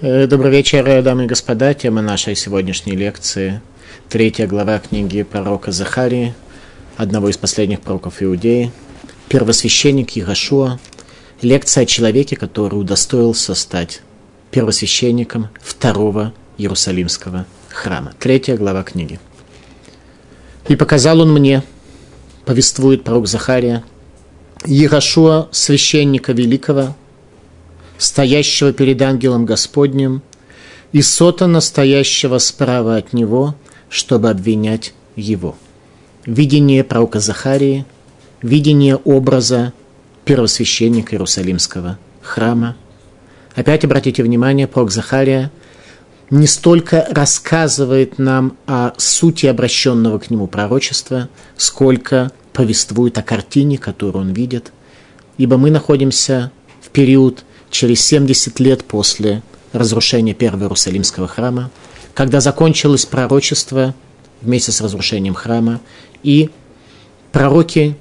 Э, добрый вечер, дамы и господа. Тема нашей сегодняшней лекции – третья глава книги пророка Захарии, одного из последних пророков Иудеи, первосвященник Ирашуа, лекция о человеке, который удостоился стать первосвященником второго Иерусалимского храма. Третья глава книги. «И показал он мне, повествует пророк Захария, Ирашуа, священника великого, стоящего перед ангелом Господним, и сотана, стоящего справа от него, чтобы обвинять его. Видение пророка Захарии, видение образа первосвященника Иерусалимского храма. Опять обратите внимание, пророк Захария не столько рассказывает нам о сути обращенного к нему пророчества, сколько повествует о картине, которую он видит, ибо мы находимся в период через 70 лет после разрушения Первого Иерусалимского храма, когда закончилось пророчество вместе с разрушением храма, и пророки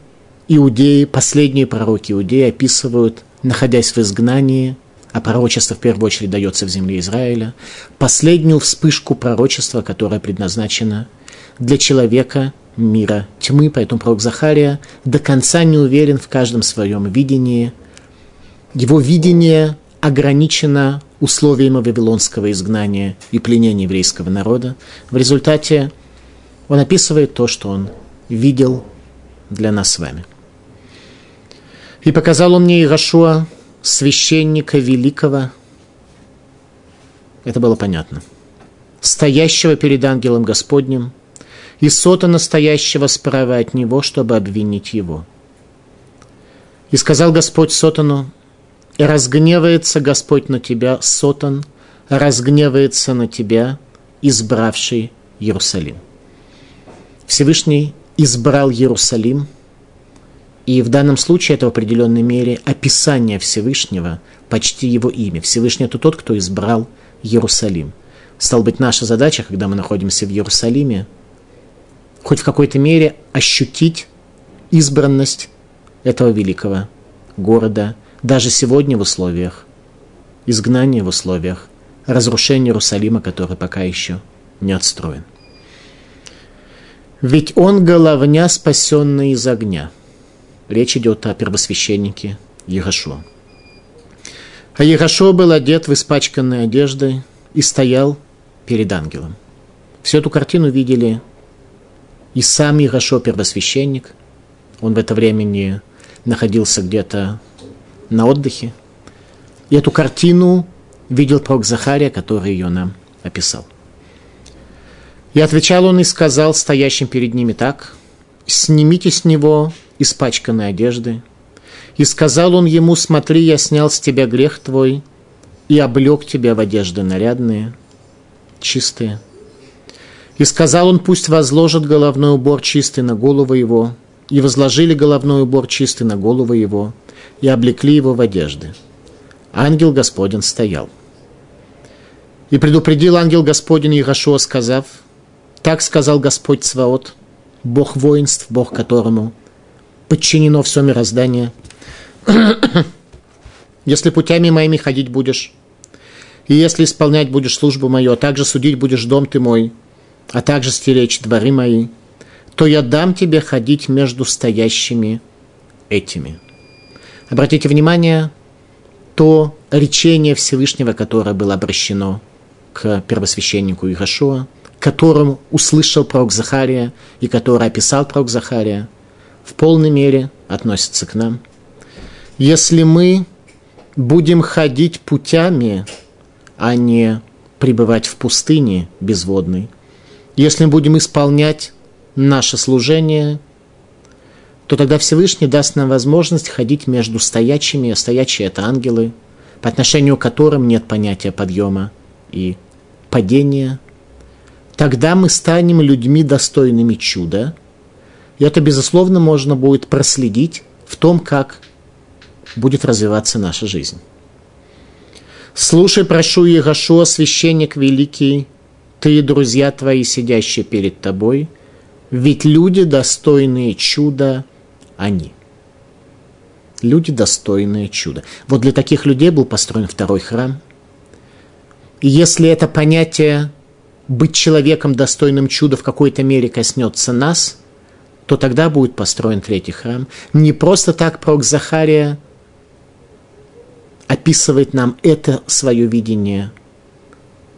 Иудеи, последние пророки Иудеи описывают, находясь в изгнании, а пророчество в первую очередь дается в земле Израиля, последнюю вспышку пророчества, которая предназначена для человека мира тьмы, поэтому пророк Захария до конца не уверен в каждом своем видении – его видение ограничено условиями вавилонского изгнания и пленения еврейского народа. В результате он описывает то, что он видел для нас с вами. «И показал он мне Ирашуа, священника великого». Это было понятно. «Стоящего перед ангелом Господним, и сота настоящего справа от него, чтобы обвинить его». И сказал Господь Сотану, разгневается Господь на тебя, Сотан, разгневается на тебя, избравший Иерусалим. Всевышний избрал Иерусалим, и в данном случае это в определенной мере описание Всевышнего, почти его имя. Всевышний – это тот, кто избрал Иерусалим. Стал быть, наша задача, когда мы находимся в Иерусалиме, хоть в какой-то мере ощутить избранность этого великого города – даже сегодня в условиях изгнания, в условиях разрушения Иерусалима, который пока еще не отстроен. Ведь он головня, спасенный из огня. Речь идет о первосвященнике Егошуа. А Егошуа был одет в испачканной одежды и стоял перед ангелом. Всю эту картину видели и сам Егошуа, первосвященник. Он в это время не находился где-то на отдыхе. И эту картину видел пророк Захария, который ее нам описал. И отвечал он и сказал стоящим перед ними так, «Снимите с него испачканные одежды». И сказал он ему, «Смотри, я снял с тебя грех твой и облег тебя в одежды нарядные, чистые». И сказал он, пусть возложит головной убор чистый на голову его, и возложили головной убор чистый на голову его – и облекли его в одежды. Ангел Господень стоял. И предупредил ангел Господень Иерошуа, сказав, «Так сказал Господь Цваот, Бог воинств, Бог которому подчинено все мироздание. Если путями моими ходить будешь, и если исполнять будешь службу мою, а также судить будешь дом ты мой, а также стеречь дворы мои, то я дам тебе ходить между стоящими этими». Обратите внимание, то речение Всевышнего, которое было обращено к первосвященнику Ирашуа, которым услышал пророк Захария и который описал пророк Захария, в полной мере относится к нам. Если мы будем ходить путями, а не пребывать в пустыне безводной, если мы будем исполнять наше служение то тогда Всевышний даст нам возможность ходить между стоячими, а стоячие – это ангелы, по отношению к которым нет понятия подъема и падения. Тогда мы станем людьми, достойными чуда, и это, безусловно, можно будет проследить в том, как будет развиваться наша жизнь. Слушай, прошу, Егошуа, священник великий, ты и друзья твои, сидящие перед тобой, ведь люди, достойные чуда – они. Люди, достойные чуда. Вот для таких людей был построен второй храм. И если это понятие быть человеком, достойным чуда, в какой-то мере коснется нас, то тогда будет построен третий храм. Не просто так пророк Захария описывает нам это свое видение.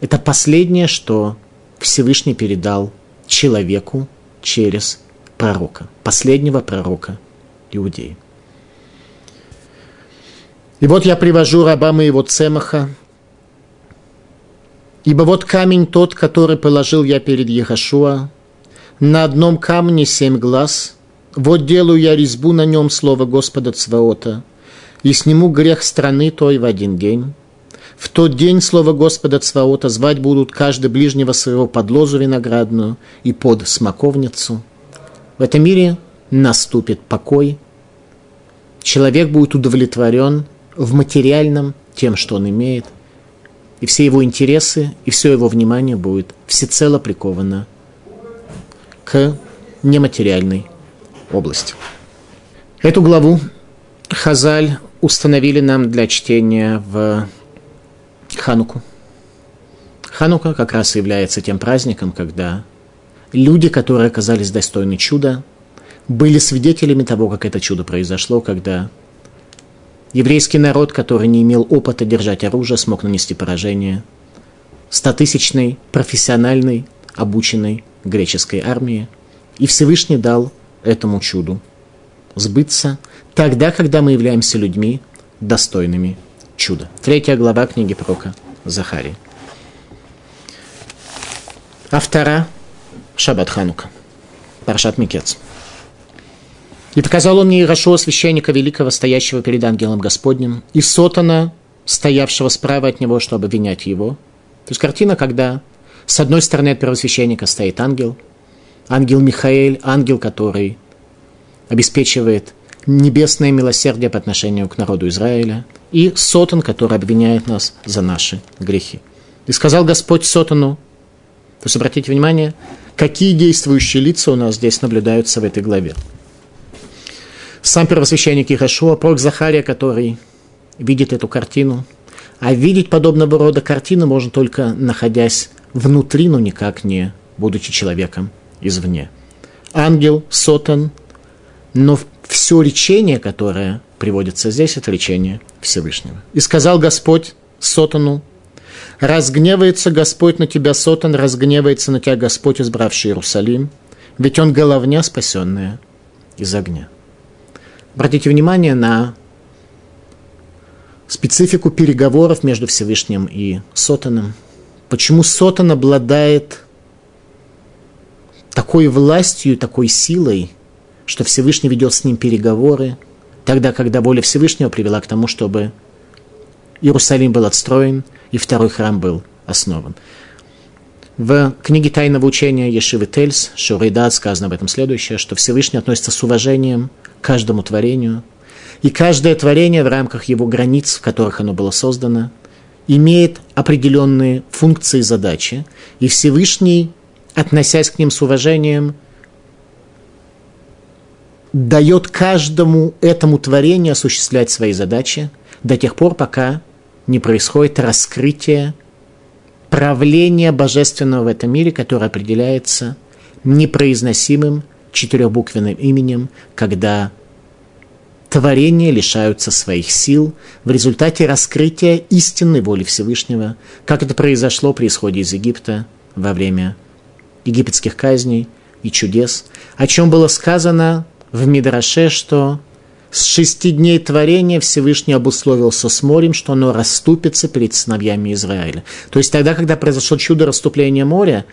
Это последнее, что Всевышний передал человеку через пророка, последнего пророка Иудеи. И вот я привожу раба моего Цемаха, ибо вот камень тот, который положил я перед Ехашуа, на одном камне семь глаз, вот делаю я резьбу на нем слово Господа Цваота, и сниму грех страны той в один день. В тот день слово Господа Цваота звать будут каждый ближнего своего под лозу виноградную и под смоковницу. В этом мире наступит покой. Человек будет удовлетворен в материальном тем, что он имеет, и все его интересы, и все его внимание будет всецело приковано к нематериальной области. Эту главу Хазаль установили нам для чтения в Хануку. Ханука как раз является тем праздником, когда люди, которые оказались достойны чуда, были свидетелями того, как это чудо произошло, когда еврейский народ, который не имел опыта держать оружие, смог нанести поражение стотысячной, профессиональной, обученной греческой армии. И Всевышний дал этому чуду сбыться тогда, когда мы являемся людьми, достойными чуда. Третья глава книги пророка Захарии. Автора Шаббат Ханука. Паршат Микец. И показал он мне Ирашуа, священника великого, стоящего перед ангелом Господним, и Сотана, стоявшего справа от него, чтобы обвинять его. То есть картина, когда с одной стороны от первосвященника стоит ангел, ангел Михаэль, ангел, который обеспечивает небесное милосердие по отношению к народу Израиля, и Сотан, который обвиняет нас за наши грехи. И сказал Господь Сотану, то есть обратите внимание, какие действующие лица у нас здесь наблюдаются в этой главе. Сам первосвященник Ирашуа, пророк Захария, который видит эту картину. А видеть подобного рода картины можно только находясь внутри, но никак не будучи человеком извне. Ангел, сотан, но все лечение, которое приводится здесь, это лечение Всевышнего. И сказал Господь сотану, Разгневается Господь на тебя, Сотан, разгневается на тебя Господь, избравший Иерусалим, ведь он головня, спасенная из огня. Обратите внимание на специфику переговоров между Всевышним и Сотаном. Почему Сотан обладает такой властью, такой силой, что Всевышний ведет с ним переговоры, тогда, когда воля Всевышнего привела к тому, чтобы Иерусалим был отстроен – и второй храм был основан. В книге «Тайного учения» Ешивы Тельс, Шурейдат, сказано об этом следующее, что Всевышний относится с уважением каждому творению, и каждое творение в рамках его границ, в которых оно было создано, имеет определенные функции и задачи, и Всевышний, относясь к ним с уважением, дает каждому этому творению осуществлять свои задачи до тех пор, пока не происходит раскрытие правления божественного в этом мире, которое определяется непроизносимым четырехбуквенным именем, когда творения лишаются своих сил в результате раскрытия истинной воли Всевышнего, как это произошло при исходе из Египта во время египетских казней и чудес, о чем было сказано в Мидраше, что с шести дней творения Всевышний обусловился с морем, что оно расступится перед сыновьями Израиля. То есть тогда, когда произошло чудо расступления моря,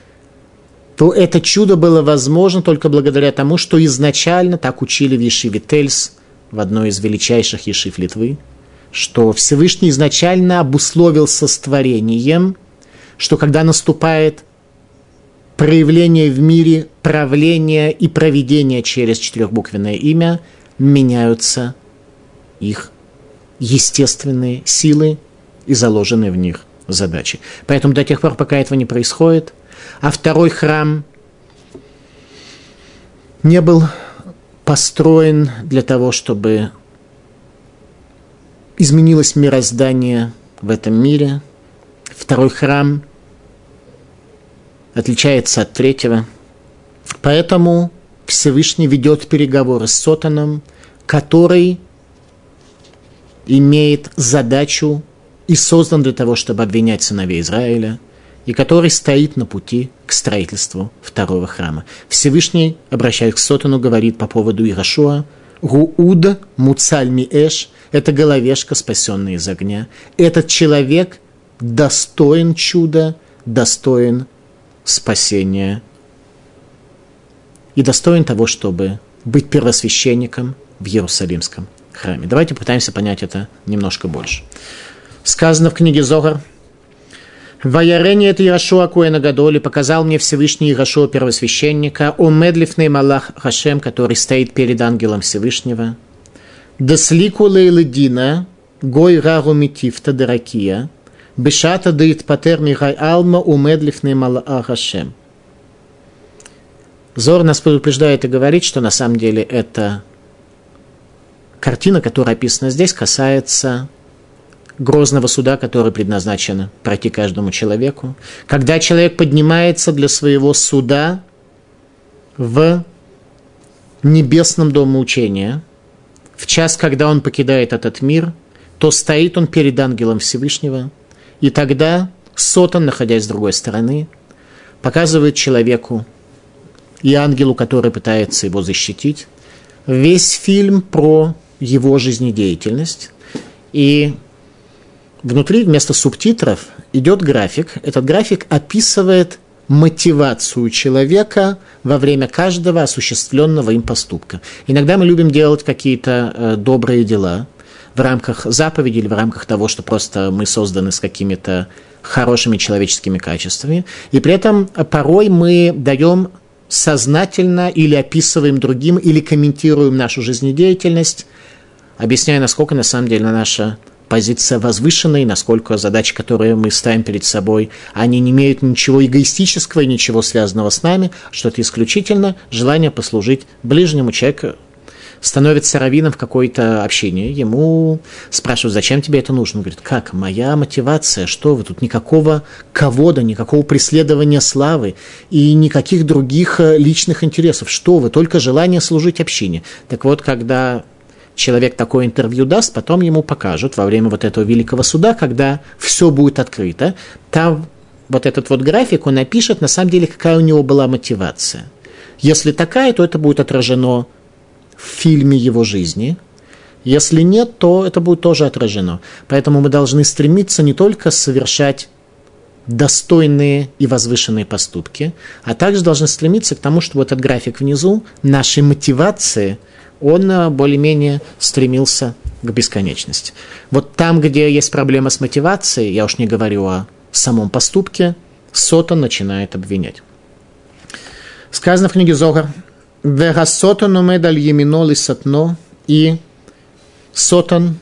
то это чудо было возможно только благодаря тому, что изначально так учили в Ешиве Тельс, в одной из величайших Ешив Литвы, что Всевышний изначально обусловился с творением, что когда наступает проявление в мире правления и проведения через четырехбуквенное имя – меняются их естественные силы и заложенные в них задачи. Поэтому до тех пор, пока этого не происходит, а второй храм не был построен для того, чтобы изменилось мироздание в этом мире, второй храм отличается от третьего. Поэтому Всевышний ведет переговоры с Сотаном, который имеет задачу и создан для того, чтобы обвинять сыновей Израиля, и который стоит на пути к строительству второго храма. Всевышний, обращаясь к Сотану, говорит по поводу Ирашуа, Рууд Муцаль Миэш – это головешка, спасенная из огня. Этот человек достоин чуда, достоин спасения и достоин того, чтобы быть первосвященником в Иерусалимском храме. Давайте попытаемся понять это немножко больше. Сказано в книге Зогар, Ваярене это Ирашуа Куэна Гадоли показал мне Всевышний Ирашуа первосвященника, о медлифный Малах Хашем, который стоит перед ангелом Всевышнего. Деслику лейледина, гой рару митифта деракия, бешата дает патер мирай алма у медлифный Малах Хашем. Зор нас предупреждает и говорит, что на самом деле это картина, которая описана здесь, касается грозного суда, который предназначен пройти каждому человеку. Когда человек поднимается для своего суда в небесном доме учения, в час, когда он покидает этот мир, то стоит он перед ангелом Всевышнего, и тогда Сотан, находясь с другой стороны, показывает человеку и ангелу, который пытается его защитить. Весь фильм про его жизнедеятельность. И внутри вместо субтитров идет график. Этот график описывает мотивацию человека во время каждого осуществленного им поступка. Иногда мы любим делать какие-то э, добрые дела в рамках заповеди или в рамках того, что просто мы созданы с какими-то хорошими человеческими качествами. И при этом порой мы даем сознательно или описываем другим, или комментируем нашу жизнедеятельность, объясняя, насколько на самом деле наша позиция возвышенная, насколько задачи, которые мы ставим перед собой, они не имеют ничего эгоистического и ничего связанного с нами, что это исключительно желание послужить ближнему человеку, становится раввином в какое-то общение, ему спрашивают, зачем тебе это нужно? Он говорит, как, моя мотивация, что вы, тут? Никакого кого-то, никакого преследования славы и никаких других э, личных интересов, что вы, только желание служить общине. Так вот, когда человек такое интервью даст, потом ему покажут во время вот этого великого суда, когда все будет открыто, там вот этот вот график, он напишет, на самом деле, какая у него была мотивация. Если такая, то это будет отражено в фильме его жизни. Если нет, то это будет тоже отражено. Поэтому мы должны стремиться не только совершать достойные и возвышенные поступки, а также должны стремиться к тому, чтобы этот график внизу нашей мотивации, он э, более-менее стремился к бесконечности. Вот там, где есть проблема с мотивацией, я уж не говорю о самом поступке, Сотон начинает обвинять. Сказано в книге Зогар, Вегасотан умедаль емино лисатно, и Сотан,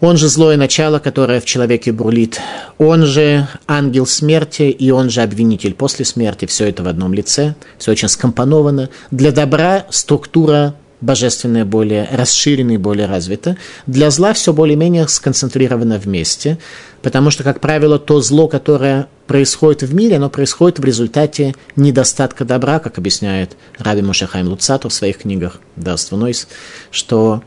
он же злое начало, которое в человеке бурлит, он же ангел смерти, и он же обвинитель после смерти, все это в одном лице, все очень скомпоновано. Для добра структура божественное более расширено более развито. Для зла все более-менее сконцентрировано вместе, потому что, как правило, то зло, которое происходит в мире, оно происходит в результате недостатка добра, как объясняет Раби Мушахайм Луцату в своих книгах «Дарство Нойс», что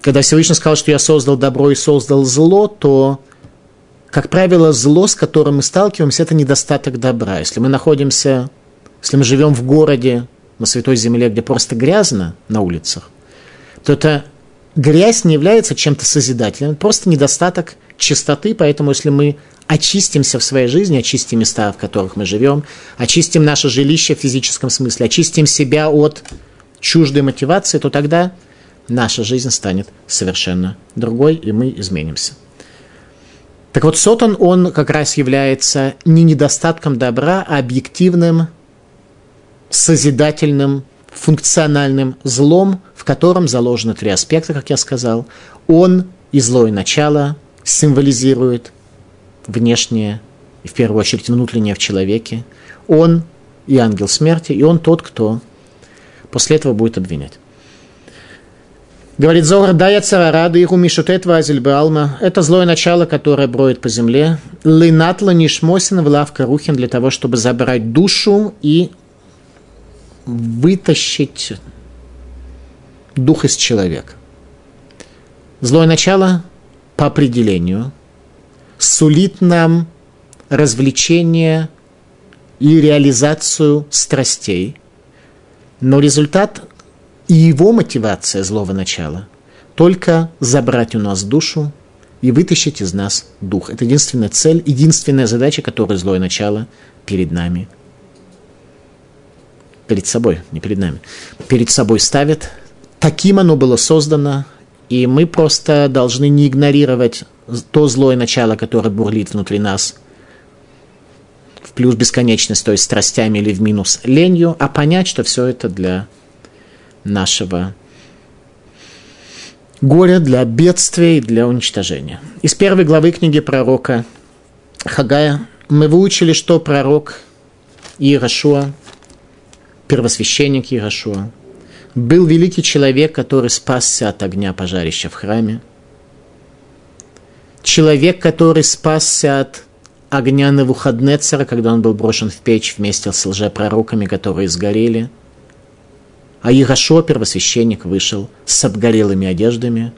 когда Всевышний сказал, что я создал добро и создал зло, то, как правило, зло, с которым мы сталкиваемся, это недостаток добра. Если мы находимся, если мы живем в городе, на Святой Земле, где просто грязно на улицах, то это грязь не является чем-то созидательным, просто недостаток чистоты, поэтому если мы очистимся в своей жизни, очистим места, в которых мы живем, очистим наше жилище в физическом смысле, очистим себя от чуждой мотивации, то тогда наша жизнь станет совершенно другой, и мы изменимся. Так вот, Сотан, он как раз является не недостатком добра, а объективным созидательным, функциональным злом, в котором заложены три аспекта, как я сказал. Он и злое начало символизирует внешнее и в первую очередь внутреннее в человеке. Он и ангел смерти, и он тот, кто после этого будет обвинять. Говорит Зогар, да я царарады, их умишутет балма. Это злое начало, которое броет по земле. Линатла нишмосин в лавка рухин для того, чтобы забрать душу и вытащить дух из человека. Злое начало по определению сулит нам развлечение и реализацию страстей, но результат и его мотивация злого начала только забрать у нас душу и вытащить из нас дух. Это единственная цель, единственная задача, которую злое начало перед нами, перед собой, не перед нами, перед собой ставит. Таким оно было создано, и мы просто должны не игнорировать то злое начало, которое бурлит внутри нас, в плюс бесконечность, то есть страстями или в минус ленью, а понять, что все это для нашего горя, для бедствия и для уничтожения. Из первой главы книги пророка Хагая мы выучили, что пророк Иерошуа, первосвященник Иерошуа, был великий человек, который спасся от огня пожарища в храме. Человек, который спасся от огня Навуходнецера, когда он был брошен в печь вместе с лжепророками, которые сгорели – а Ирашо, первосвященник, вышел с обгорелыми одеждами.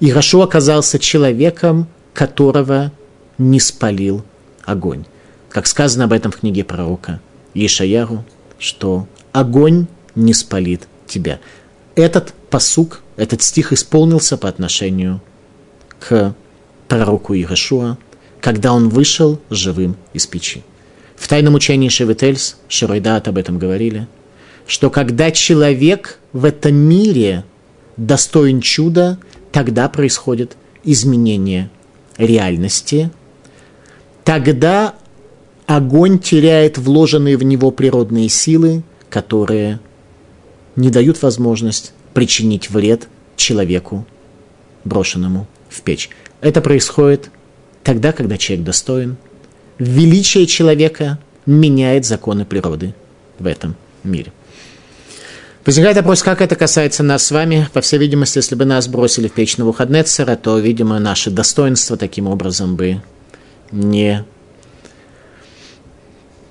Ирашо оказался человеком, которого не спалил огонь. Как сказано об этом в книге пророка Ишаяру, что огонь не спалит тебя. Этот посук, этот стих исполнился по отношению к пророку Ирашуа, когда он вышел живым из печи. В тайном учении Шевительс, Широйдат об этом говорили – что когда человек в этом мире достоин чуда, тогда происходит изменение реальности, тогда огонь теряет вложенные в него природные силы, которые не дают возможность причинить вред человеку, брошенному в печь. Это происходит тогда, когда человек достоин. Величие человека меняет законы природы в этом мире. Возникает вопрос, как это касается нас с вами. По всей видимости, если бы нас бросили в печь на Навуходнецера, то, видимо, наши достоинства таким образом бы не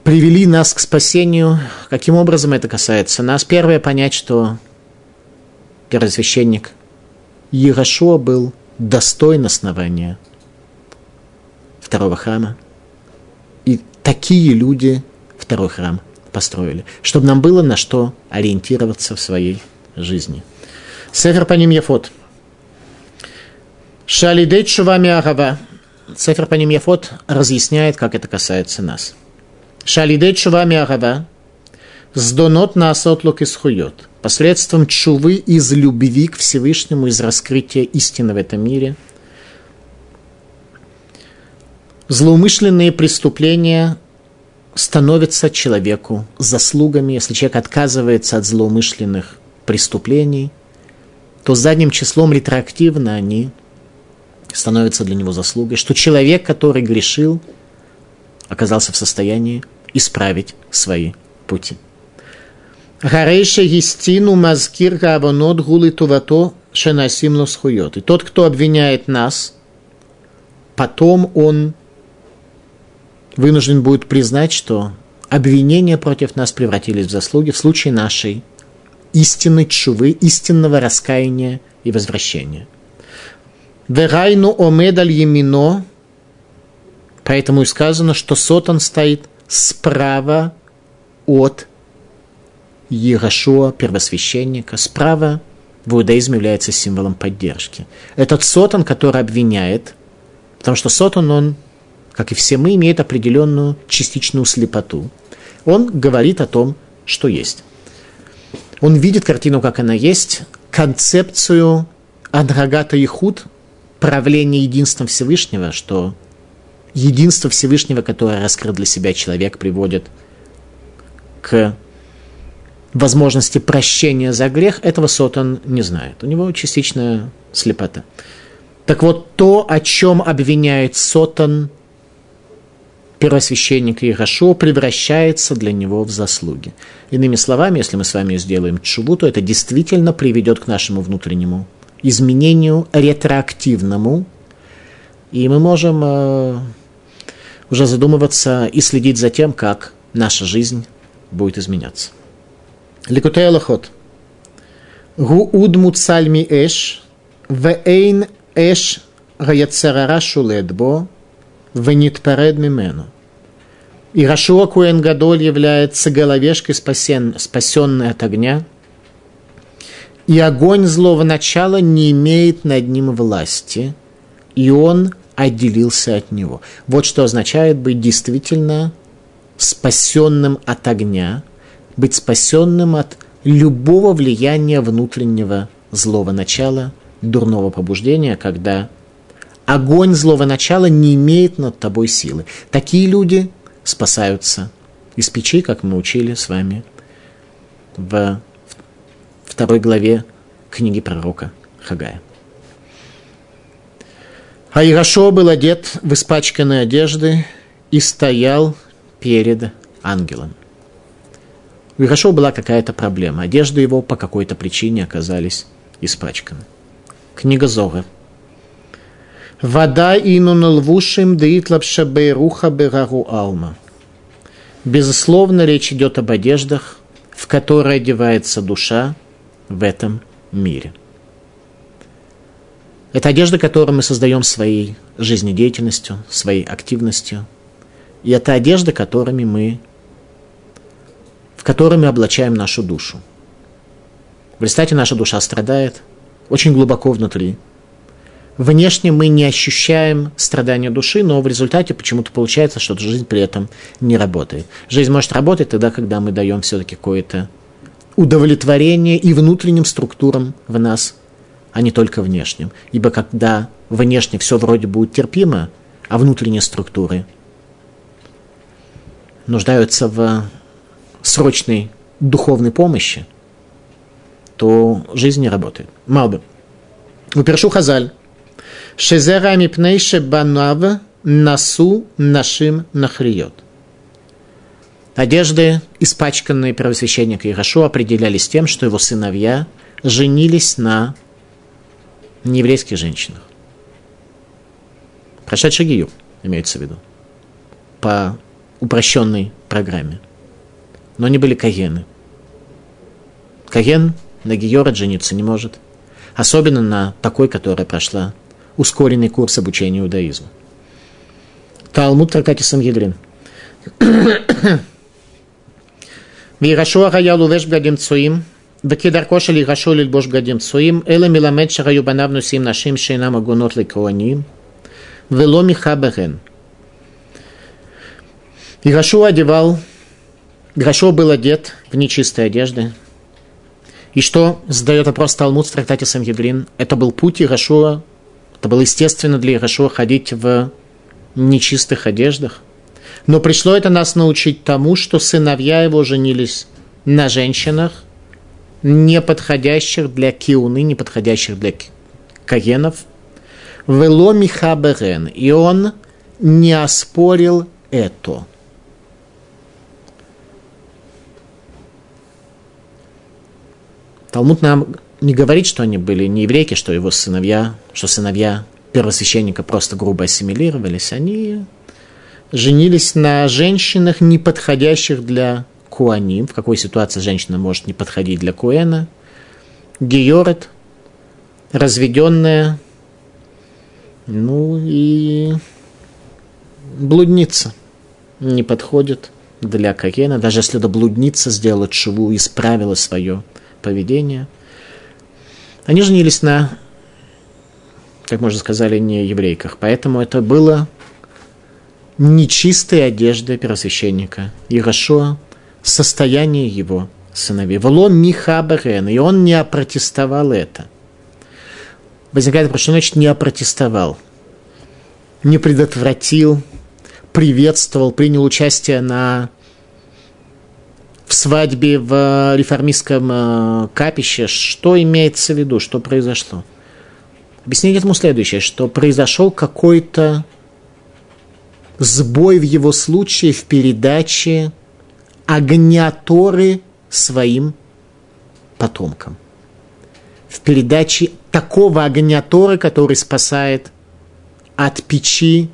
привели нас к спасению. Каким образом это касается нас? Первое, понять, что первосвященник Ярошуа был достоин основания второго храма. И такие люди второй храм – построили, чтобы нам было на что ориентироваться в своей жизни. Сефер по ним Яфот. Шалидей Чувами Агава. Сефер по ним Яфот разъясняет, как это касается нас. Шалидей Чувами Агава. Сдонот на асотлук и схует. Посредством чувы из любви к Всевышнему, из раскрытия истины в этом мире. Злоумышленные преступления становится человеку заслугами, если человек отказывается от злоумышленных преступлений, то задним числом ретроактивно они становятся для него заслугой, что человек, который грешил, оказался в состоянии исправить свои пути. Гарейша гистину мазкир гаванот гулы тувато шенасим. И тот, кто обвиняет нас, потом он вынужден будет признать, что обвинения против нас превратились в заслуги в случае нашей истинной чувы, истинного раскаяния и возвращения. Верайну омедаль емино, поэтому и сказано, что Сотан стоит справа от Ерашуа, первосвященника, справа в иудаизме является символом поддержки. Этот Сотан, который обвиняет, потому что Сотан, он как и все мы, имеет определенную частичную слепоту. Он говорит о том, что есть. Он видит картину, как она есть, концепцию Андрагата и Худ, правления единством Всевышнего, что единство Всевышнего, которое раскрыл для себя человек, приводит к возможности прощения за грех, этого Сотан не знает. У него частичная слепота. Так вот, то, о чем обвиняет Сотан первосвященника Ирашо превращается для него в заслуги. Иными словами, если мы с вами сделаем чубу, то это действительно приведет к нашему внутреннему изменению ретроактивному, и мы можем э, уже задумываться и следить за тем, как наша жизнь будет изменяться. Ликутей Аллахот. Гууд муцальми эш, вейн эш гаяцерара шуледбо, венитперед мимену. И Рашуа Куэн Гадоль является головешкой, спасен, спасенной от огня, и огонь злого начала не имеет над ним власти, и он отделился от него. Вот что означает быть действительно спасенным от огня, быть спасенным от любого влияния внутреннего злого начала, дурного пробуждения, когда огонь злого начала не имеет над тобой силы. Такие люди спасаются из печи, как мы учили с вами в второй главе книги пророка Хагая. А Ирашо был одет в испачканные одежды и стоял перед ангелом. У Ирашо была какая-то проблема. Одежды его по какой-то причине оказались испачканы. Книга Зора. Вода инун лвушим деитлапша бейруха берару алма. Безусловно, речь идет об одеждах, в которые одевается душа в этом мире – это одежда, которую мы создаем своей жизнедеятельностью, своей активностью. И это одежда, которыми мы, в которой мы облачаем нашу душу. В результате наша душа страдает очень глубоко внутри. Внешне мы не ощущаем страдания души, но в результате почему-то получается, что жизнь при этом не работает. Жизнь может работать тогда, когда мы даем все-таки какое-то удовлетворение и внутренним структурам в нас а не только внешним. Ибо когда внешне все вроде будет терпимо, а внутренние структуры нуждаются в срочной духовной помощи, то жизнь не работает. Малбы. Упершу Хазаль. Шезера мипнейше банав насу нашим нахриет. Одежды, испачканные первосвященника Ирашо, определялись тем, что его сыновья женились на нееврейских женщинах. Прошедший Гию, имеется в виду, по упрощенной программе. Но они были кагены. Каген на Гиора жениться не может. Особенно на такой, которая прошла ускоренный курс обучения иудаизму. Талмуд Тракати Сангедрин. Вирашуа Хаялу Вешбгадим Цуим – צועים וכדרכו של ירשו ללבוש בגדים צועים, אלא מלמד שהיו בניו נושאים נשים שאינם הגונות לכהנים, ולא מיכה בהן. Ирашо одевал, Ирашо был одет в нечистой одежды. И что задает вопрос Талмуд в трактате Самгидрин? Это был путь Ирашуа, это было естественно для Ирашуа ходить в нечистых одеждах. Но пришло это нас научить тому, что сыновья его женились на женщинах, не подходящих для киуны, не подходящих для кагенов. Вело Михаберен. И он не оспорил это. Талмуд нам не говорит, что они были не еврейки, что его сыновья, что сыновья первосвященника просто грубо ассимилировались. Они женились на женщинах, не подходящих для куаним, в какой ситуации женщина может не подходить для куэна. Георет, разведенная, ну и блудница не подходит для Каена, даже если эта блудница сделала шву исправила свое поведение. Они женились на, как уже сказали, не еврейках, поэтому это было нечистой одеждой первосвященника Ирашуа, состояние его сыновей. Вло Михабарен, и он не опротестовал это. Возникает вопрос, что значит не опротестовал? Не предотвратил, приветствовал, принял участие на в свадьбе в реформистском э, капище. Что имеется в виду, что произошло? Объяснение этому следующее, что произошел какой-то сбой в его случае в передаче огня Торы своим потомкам. В передаче такого огня Торы, который спасает от печи,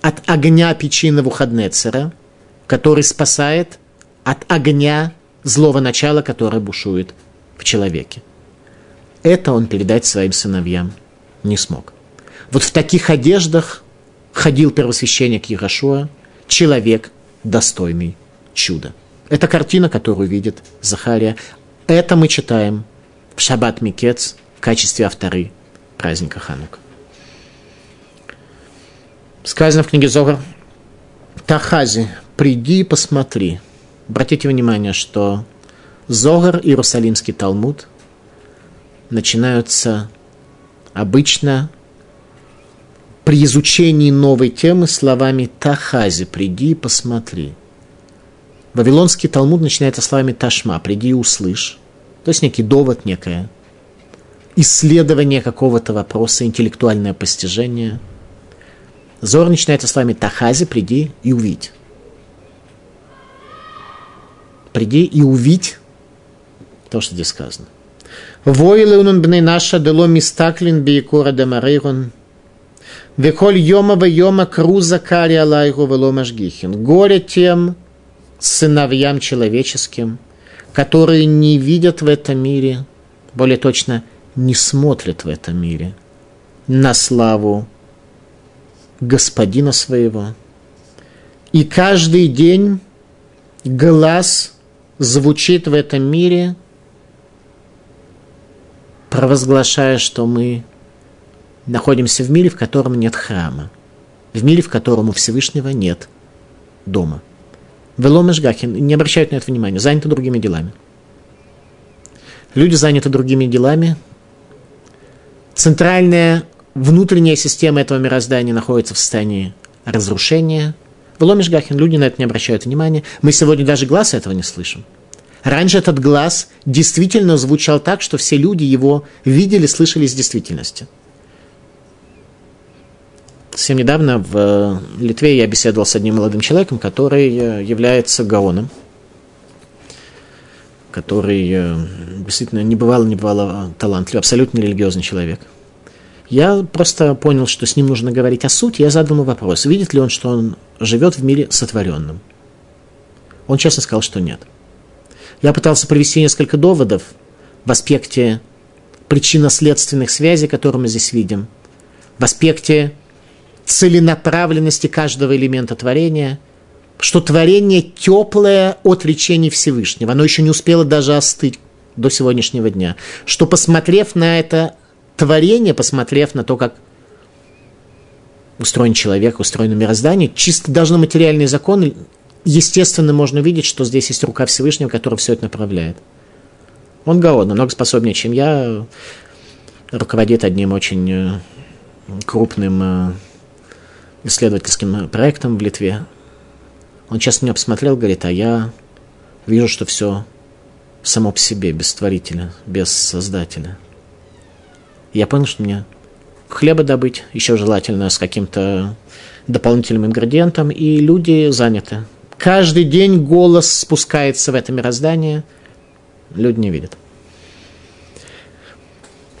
от огня печи Навуходнецера, который спасает от огня злого начала, которое бушует в человеке. Это он передать своим сыновьям не смог. Вот в таких одеждах ходил первосвященник Ярошуа, человек, достойный чуда. Это картина, которую видит Захария. Это мы читаем в Шаббат Микец в качестве авторы праздника Ханука. Сказано в книге Зогар, Тахази, приди и посмотри. Обратите внимание, что Зогар, Иерусалимский Талмуд, начинаются обычно при изучении новой темы словами «Тахази, приди и посмотри». Вавилонский Талмуд начинается словами «Ташма», «приди и услышь». То есть некий довод, некое исследование какого-то вопроса, интеллектуальное постижение. Зор начинается с вами «Тахази, приди и увидь». Приди и увидь то, что здесь сказано. Войлы унун бней наша дело мистаклин биекора демарейрон – Веколь йома йома круза кари алайгу веломашгихин. Горе тем сыновьям человеческим, которые не видят в этом мире, более точно, не смотрят в этом мире на славу господина своего. И каждый день глаз звучит в этом мире, провозглашая, что мы находимся в мире, в котором нет храма, в мире, в котором у Всевышнего нет дома. Велом Гахин не обращают на это внимания, заняты другими делами. Люди заняты другими делами. Центральная внутренняя система этого мироздания находится в состоянии разрушения. Велом Гахин люди на это не обращают внимания. Мы сегодня даже глаз этого не слышим. Раньше этот глаз действительно звучал так, что все люди его видели, слышали из действительности – Совсем недавно в э, Литве я беседовал с одним молодым человеком, который э, является гаоном, который э, действительно не бывало, не бывало талантлив, абсолютно религиозный человек. Я просто понял, что с ним нужно говорить о сути. Я задал ему вопрос, видит ли он, что он живет в мире сотворенном. Он честно сказал, что нет. Я пытался привести несколько доводов в аспекте причинно-следственных связей, которые мы здесь видим, в аспекте целенаправленности каждого элемента творения, что творение теплое от речений Всевышнего, оно еще не успело даже остыть до сегодняшнего дня, что посмотрев на это творение, посмотрев на то, как устроен человек, устроено мироздание, чисто даже на материальные законы, естественно, можно видеть, что здесь есть рука Всевышнего, которая все это направляет. Он Гаон, намного способнее, чем я, руководит одним очень э, крупным э, исследовательским проектом в Литве. Он часто меня посмотрел, говорит, а я вижу, что все само по себе, без творителя, без создателя. я понял, что мне хлеба добыть, еще желательно с каким-то дополнительным ингредиентом, и люди заняты. Каждый день голос спускается в это мироздание, люди не видят.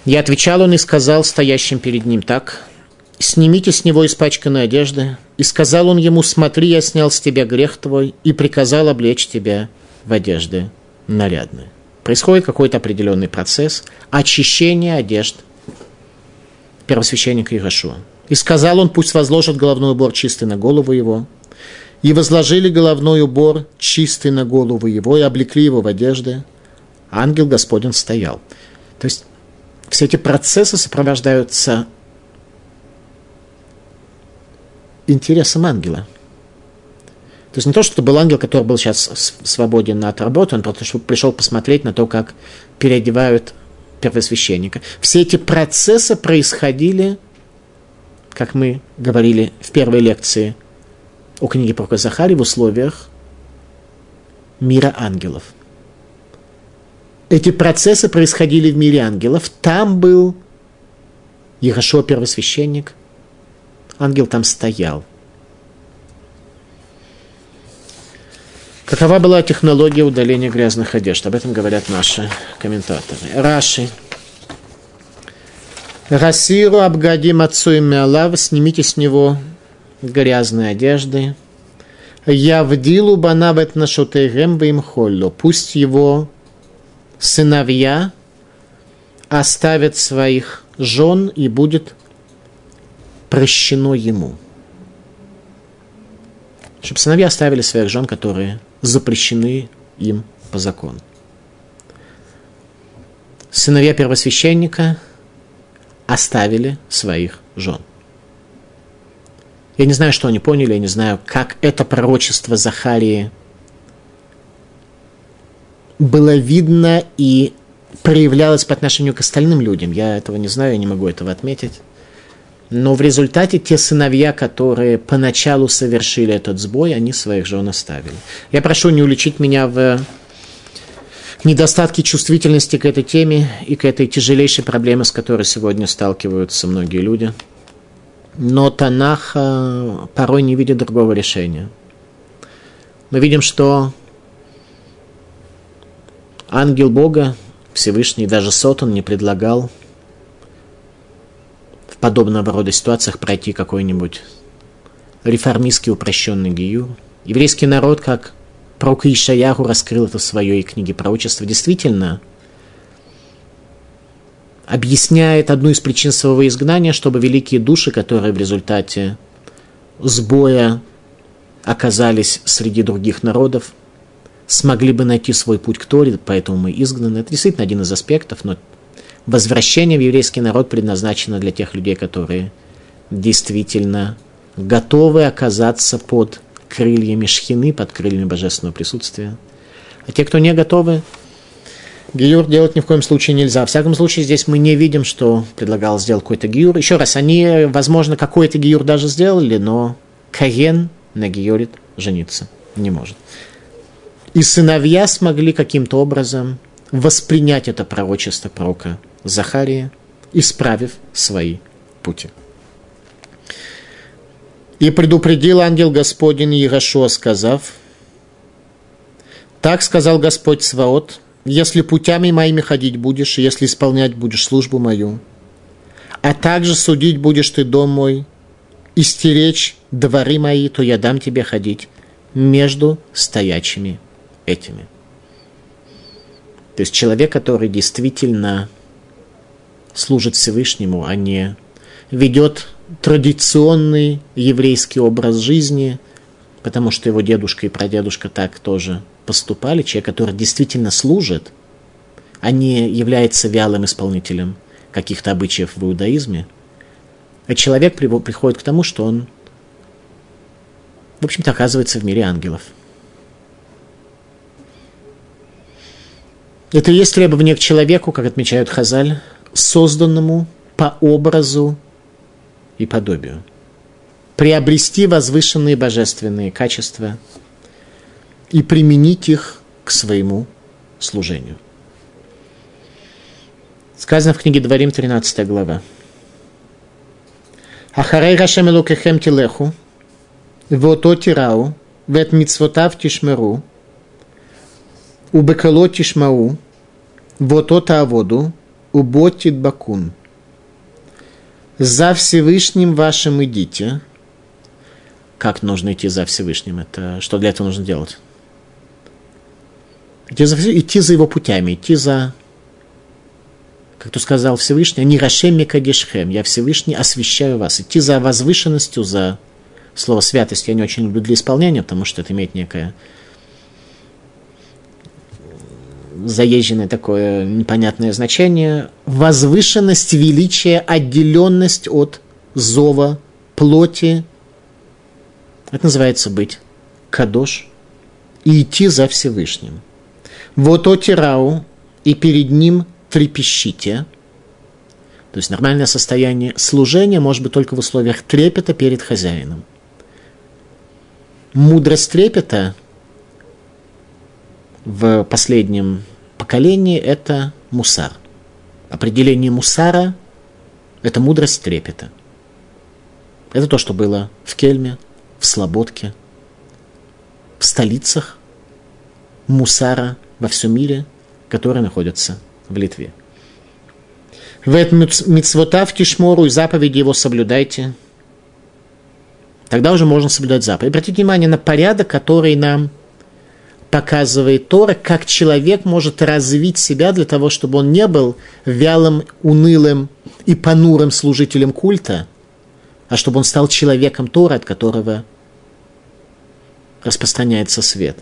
Я отвечал он и сказал стоящим перед ним так, снимите с него испачканные одежды. И сказал он ему, смотри, я снял с тебя грех твой и приказал облечь тебя в одежды нарядные. Происходит какой-то определенный процесс очищения одежд первосвященника Иешуа. И сказал он, пусть возложат головной убор чистый на голову его. И возложили головной убор чистый на голову его, и облекли его в одежды. Ангел Господень стоял. То есть все эти процессы сопровождаются интересам ангела. То есть не то, что это был ангел, который был сейчас свободен от работы, он просто пришел посмотреть на то, как переодевают первосвященника. Все эти процессы происходили, как мы говорили в первой лекции о книге про Захари, в условиях мира ангелов. Эти процессы происходили в мире ангелов. Там был Ярошо первосвященник – ангел там стоял. Какова была технология удаления грязных одежд? Об этом говорят наши комментаторы. Раши. Расиру абгадим отцу и снимите с него грязные одежды. Явдилу банавет нашотейгем им холло. Пусть его сыновья оставят своих жен и будет прощено ему. Чтобы сыновья оставили своих жен, которые запрещены им по закону. Сыновья первосвященника оставили своих жен. Я не знаю, что они поняли, я не знаю, как это пророчество Захарии было видно и проявлялось по отношению к остальным людям. Я этого не знаю, я не могу этого отметить. Но в результате те сыновья, которые поначалу совершили этот сбой, они своих жен оставили. Я прошу не уличить меня в недостатке чувствительности к этой теме и к этой тяжелейшей проблеме, с которой сегодня сталкиваются многие люди. Но Танах порой не видит другого решения. Мы видим, что ангел Бога, Всевышний, даже Сотон не предлагал подобного рода ситуациях пройти какой-нибудь реформистский упрощенный гию. Еврейский народ, как пророк Ишаяху раскрыл это в своей книге пророчества, действительно объясняет одну из причин своего изгнания, чтобы великие души, которые в результате сбоя оказались среди других народов, смогли бы найти свой путь к Торе, поэтому мы изгнаны. Это действительно один из аспектов, но возвращение в еврейский народ предназначено для тех людей, которые действительно готовы оказаться под крыльями шхины, под крыльями божественного присутствия. А те, кто не готовы, гиюр делать ни в коем случае нельзя. Во всяком случае, здесь мы не видим, что предлагал сделать какой-то гиюр. Еще раз, они, возможно, какой-то гиюр даже сделали, но Каен на гиюрит жениться не может. И сыновья смогли каким-то образом воспринять это пророчество пророка Захария, исправив свои пути. И предупредил ангел Господень Иерошуа, сказав, «Так сказал Господь Сваот, если путями моими ходить будешь, если исполнять будешь службу мою, а также судить будешь ты дом мой, и стеречь дворы мои, то я дам тебе ходить между стоячими этими». То есть человек, который действительно служит Всевышнему, а не ведет традиционный еврейский образ жизни, потому что его дедушка и прадедушка так тоже поступали, человек, который действительно служит, а не является вялым исполнителем каких-то обычаев в иудаизме, а человек приходит к тому, что он, в общем-то, оказывается в мире ангелов. Это и есть требование к человеку, как отмечают Хазаль, созданному по образу и подобию. Приобрести возвышенные божественные качества и применить их к своему служению. Сказано в книге Дворим, 13 глава. Ахарей Рашем Элокехем Тилеху, Вото Тирау, Вет Мицвотав Тишмеру, Убекало Тишмау, Вото Тааводу, Уботит Бакун. За Всевышним вашим идите. Как нужно идти за Всевышним? Это что для этого нужно делать? Идти за, идти за его путями, идти за, как то сказал Всевышний, не Рашем Кадишхем, я Всевышний освящаю вас. Идти за возвышенностью, за слово святость я не очень люблю для исполнения, потому что это имеет некое заезженное такое непонятное значение. Возвышенность, величие, отделенность от зова, плоти. Это называется быть кадош и идти за Всевышним. Вот отирау, и перед ним трепещите. То есть нормальное состояние служения может быть только в условиях трепета перед хозяином. Мудрость трепета в последнем поколении – это мусар. Определение мусара – это мудрость трепета. Это то, что было в Кельме, в Слободке, в столицах мусара во всем мире, который находится в Литве. В этом мицвотав тишмору и заповеди его соблюдайте. Тогда уже можно соблюдать заповеди. Обратите внимание на порядок, который нам показывает Тора, как человек может развить себя для того, чтобы он не был вялым, унылым и понурым служителем культа, а чтобы он стал человеком Тора, от которого распространяется свет.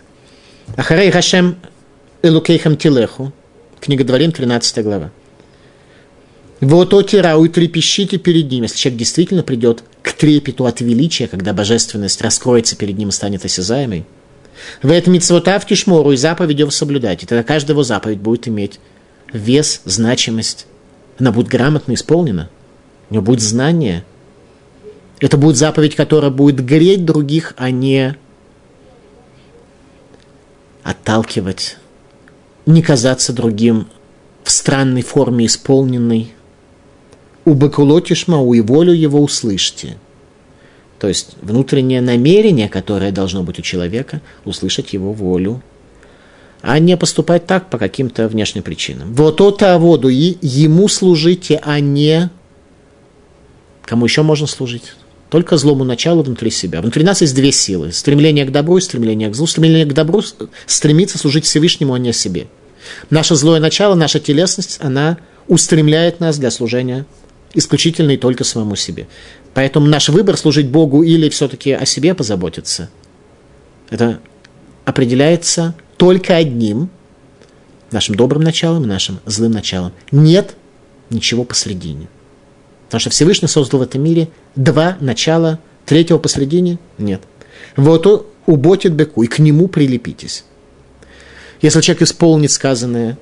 Ахарей Хашем Элукейхам Тилеху, книга Дворим, 13 глава. Вот о тирау и трепещите перед ним. Если человек действительно придет к трепету от величия, когда божественность раскроется перед ним и станет осязаемой – в этом митцвотав тишмору и заповедь его соблюдать. И тогда каждая его заповедь будет иметь вес, значимость. Она будет грамотно исполнена. У нее будет знание. Это будет заповедь, которая будет греть других, а не отталкивать, не казаться другим в странной форме исполненной. У бакулотишма, у и волю его услышьте – то есть внутреннее намерение, которое должно быть у человека, услышать его волю, а не поступать так по каким-то внешним причинам. Вот это воду ему служите, а не кому еще можно служить. Только злому началу внутри себя. Внутри нас есть две силы. Стремление к добру и стремление к злу. Стремление к добру стремится служить Всевышнему, а не себе. Наше злое начало, наша телесность, она устремляет нас для служения исключительно и только самому себе. Поэтому наш выбор служить Богу или все-таки о себе позаботиться, это определяется только одним, нашим добрым началом и нашим злым началом. Нет ничего посредине. Потому что Всевышний создал в этом мире два начала, третьего посредине нет. Вот уботит беку, и к нему прилепитесь. Если человек исполнит сказанное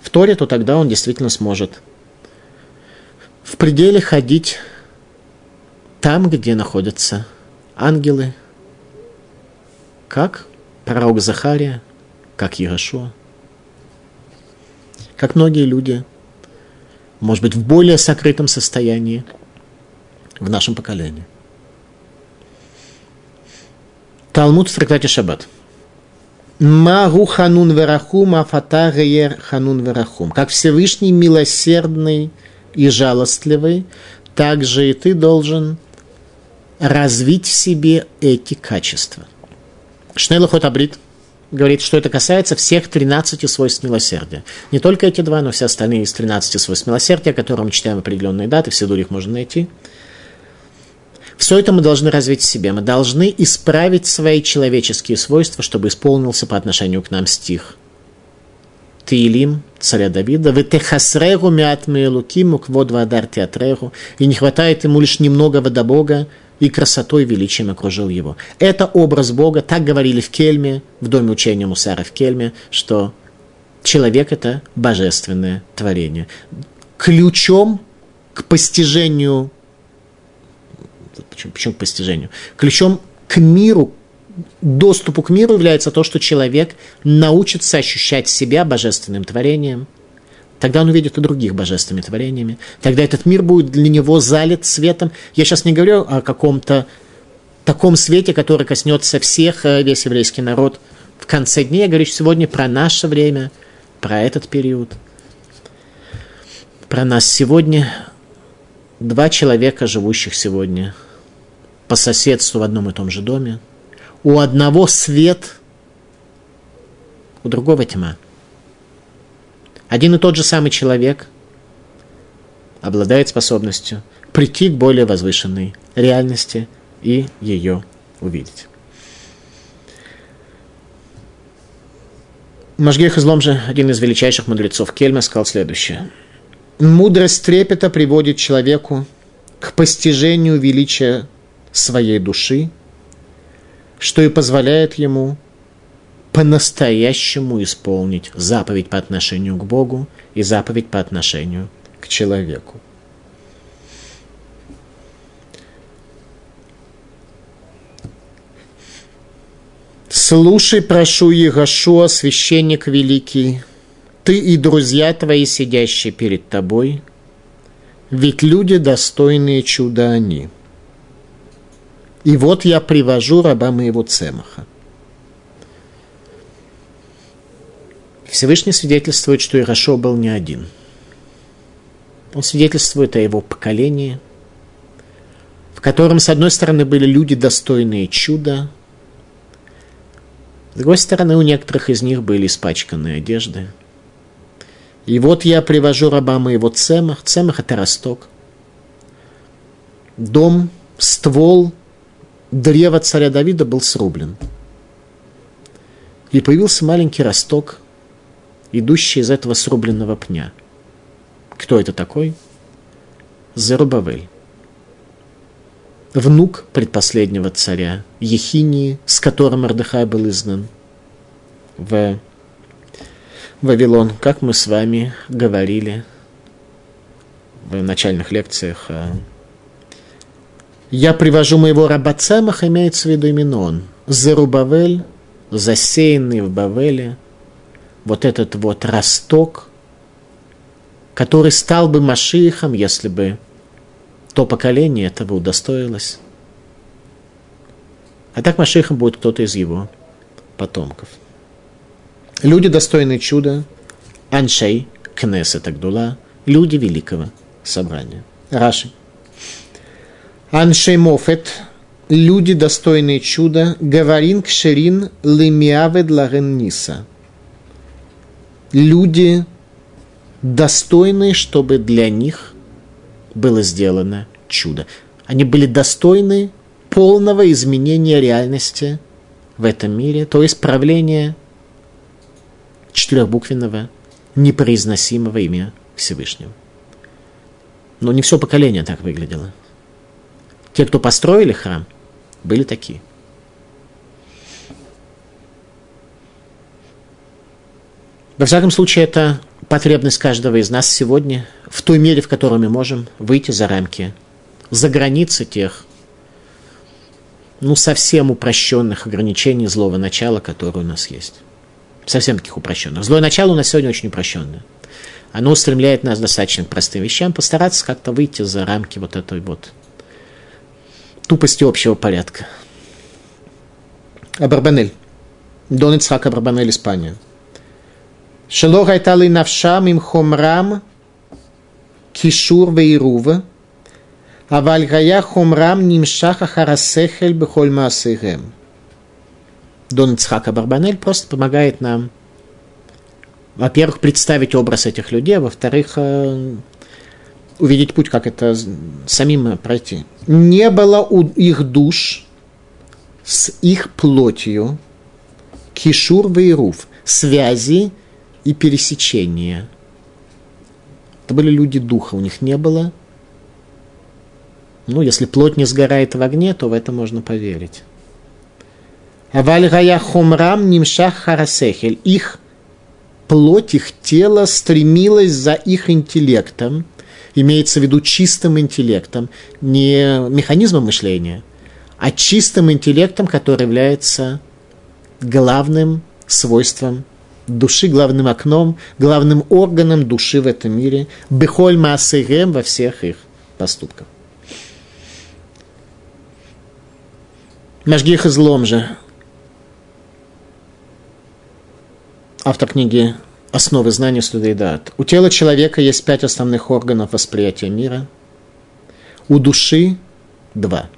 в Торе, то тогда он действительно сможет в пределе ходить там, где находятся ангелы, как пророк Захария, как Ярошуа, как многие люди, может быть, в более сокрытом состоянии в нашем поколении. Талмуд в трактате Шаббат. Магу ханун верахум, афата геер ханун верахум. Как Всевышний милосердный и жалостливый, так же и ты должен развить в себе эти качества. Шнейлахот Абрит говорит, что это касается всех 13 свойств милосердия. Не только эти два, но все остальные из 13 свойств милосердия, которые мы читаем определенные даты, в Сидуре их можно найти. Все это мы должны развить в себе. Мы должны исправить свои человеческие свойства, чтобы исполнился по отношению к нам стих. Тиилим, царя Давида, «Ветехасрегу мят мейлукиму квод вадар театрегу», и не хватает ему лишь немного вода Бога, и красотой и величием окружил его. Это образ Бога, так говорили в Кельме, в доме учения Мусара в Кельме, что человек – это божественное творение. Ключом к постижению, почему, почему к постижению? Ключом к миру, доступу к миру является то, что человек научится ощущать себя божественным творением – Тогда он увидит и других божественными творениями. Тогда этот мир будет для него залит светом. Я сейчас не говорю о каком-то таком свете, который коснется всех, э, весь еврейский народ в конце дней. Я говорю сегодня про наше время, про этот период. Про нас сегодня. Два человека, живущих сегодня по соседству в одном и том же доме. У одного свет, у другого тьма – один и тот же самый человек обладает способностью прийти к более возвышенной реальности и ее увидеть. Машгех Излом же, один из величайших мудрецов Кельма, сказал следующее. Мудрость трепета приводит человеку к постижению величия своей души, что и позволяет ему по-настоящему исполнить заповедь по отношению к Богу и заповедь по отношению к человеку. Слушай, прошу Егошуа, священник великий, ты и друзья твои, сидящие перед тобой, ведь люди достойные чуда они. И вот я привожу раба моего Цемаха. Всевышний свидетельствует, что Ирашо был не один. Он свидетельствует о его поколении, в котором, с одной стороны, были люди, достойные чуда, с другой стороны, у некоторых из них были испачканные одежды. И вот я привожу раба моего Цемах. Цемах – это росток. Дом, ствол древа царя Давида был срублен. И появился маленький росток, идущий из этого срубленного пня. Кто это такой? Зарубавель. Внук предпоследнего царя, Ехинии, с которым Мордыхай был изгнан в Вавилон, как мы с вами говорили в начальных лекциях. Я привожу моего раба Цемах, имеется в виду именно он. Зарубавель, засеянный в Бавеле, вот этот вот росток, который стал бы Машихом, если бы то поколение этого удостоилось. А так Машихом будет кто-то из его потомков. Люди, достойные чуда, Аншей, Кнесет Агдула, люди великого собрания. Раши. Аншей Мофет, люди, достойные чуда, Гаварин Кшерин Лемиавед Ларен Ниса. Люди, достойные, чтобы для них было сделано чудо. Они были достойны полного изменения реальности в этом мире, то есть правления четырехбуквенного, непроизносимого имя Всевышнего. Но не все поколение так выглядело. Те, кто построили храм, были такие. Во всяком случае, это потребность каждого из нас сегодня, в той мере, в которой мы можем выйти за рамки, за границы тех, ну, совсем упрощенных ограничений злого начала, которые у нас есть совсем таких упрощенных. Злое начало у нас сегодня очень упрощенное. Оно устремляет нас достаточно к простым вещам, постараться как-то выйти за рамки вот этой вот Тупости общего порядка. Абарбанель. Дон Ицхак Абарбанель, Испания. Шело гайталы навшам им хомрам кишур вейрува, а вальгая хомрам ним шаха харасехель бехоль маасыгэм. Дон Ицхак Абарбанель просто помогает нам, во-первых, представить образ этих людей, а во-вторых, э, увидеть путь, как это самим пройти. Не было у их душ с их плотью кишур вейруф, связи и пересечения. Это были люди духа, у них не было. Ну, если плоть не сгорает в огне, то в это можно поверить. Авальгая хумрам нимшах харасехель. Их плоть, их тело стремилось за их интеллектом, имеется в виду чистым интеллектом, не механизмом мышления, а чистым интеллектом, который является главным свойством души, главным окном, главным органом души в этом мире, бехоль маасырем во всех их поступках. Машгих излом же автор книги «Основы знания Судейдат». У тела человека есть пять основных органов восприятия мира. У души – два.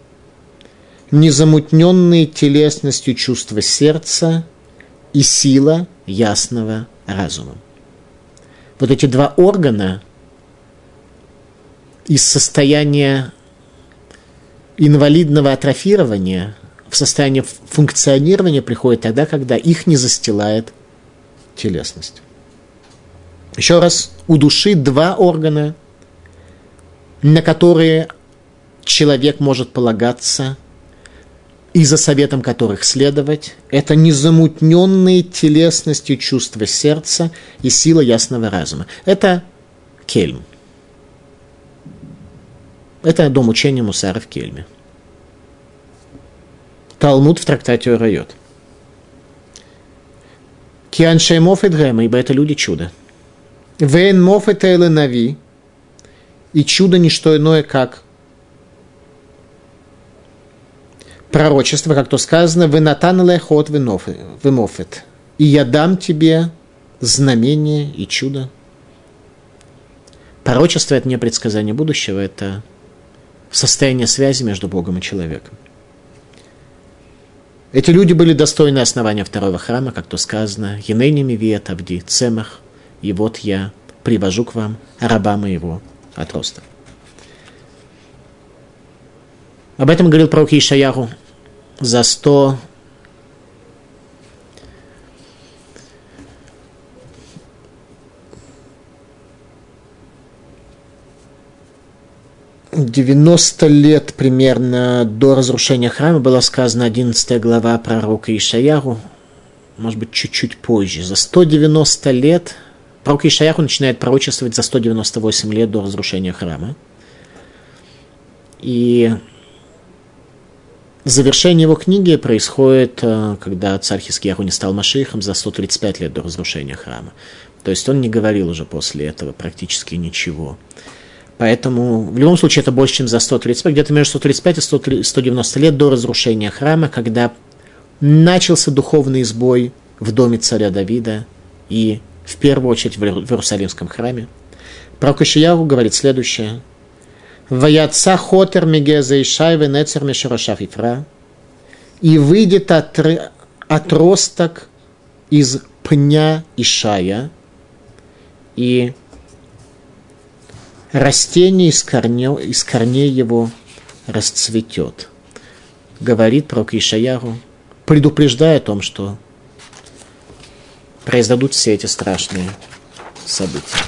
Незамутненные телесностью чувства сердца и сила ясного разума. Вот эти два органа из состояния инвалидного атрофирования в состояние функционирования приходят тогда, когда их не застилает телесность. Еще раз, у души два органа, на которые человек может полагаться и за советом которых следовать. Это незамутненные телесностью чувства сердца и сила ясного разума. Это кельм. Это дом учения Мусара в Кельме. Талмуд в трактате Райот. Кианшей мофет гэма, ибо это люди чуда. Вен мофет нави, и чудо не что иное, как пророчество, как то сказано, вы натан лехот вы мофет, и я дам тебе знамение и чудо. Пророчество – это не предсказание будущего, это состояние связи между Богом и человеком. Эти люди были достойны основания второго храма, как то сказано, «Енейними виет авди цемах, и вот я привожу к вам раба моего отроста». Об этом говорил пророк Ишаяху за 100 90 лет примерно до разрушения храма была сказана 11 глава пророка Ишаяру, может быть, чуть-чуть позже. За 190 лет пророк Ишаяру начинает пророчествовать за 198 лет до разрушения храма. И завершение его книги происходит, э, когда царь Хискияру не стал Машихом за 135 лет до разрушения храма. То есть он не говорил уже после этого практически ничего. Поэтому в любом случае это больше, чем за 135, где-то между 135 и 190 лет до разрушения храма, когда начался духовный сбой в доме царя Давида и в первую очередь в Иерусалимском храме. Пророк Ишияру говорит следующее. «Ваяца хотер мегеза Ишай венецер мешерошав Ифра» и выйдет отр... отросток из пня Ишая и растение из корней, из корней его расцветет. Говорит про Ишаяру, предупреждая о том, что произойдут все эти страшные события.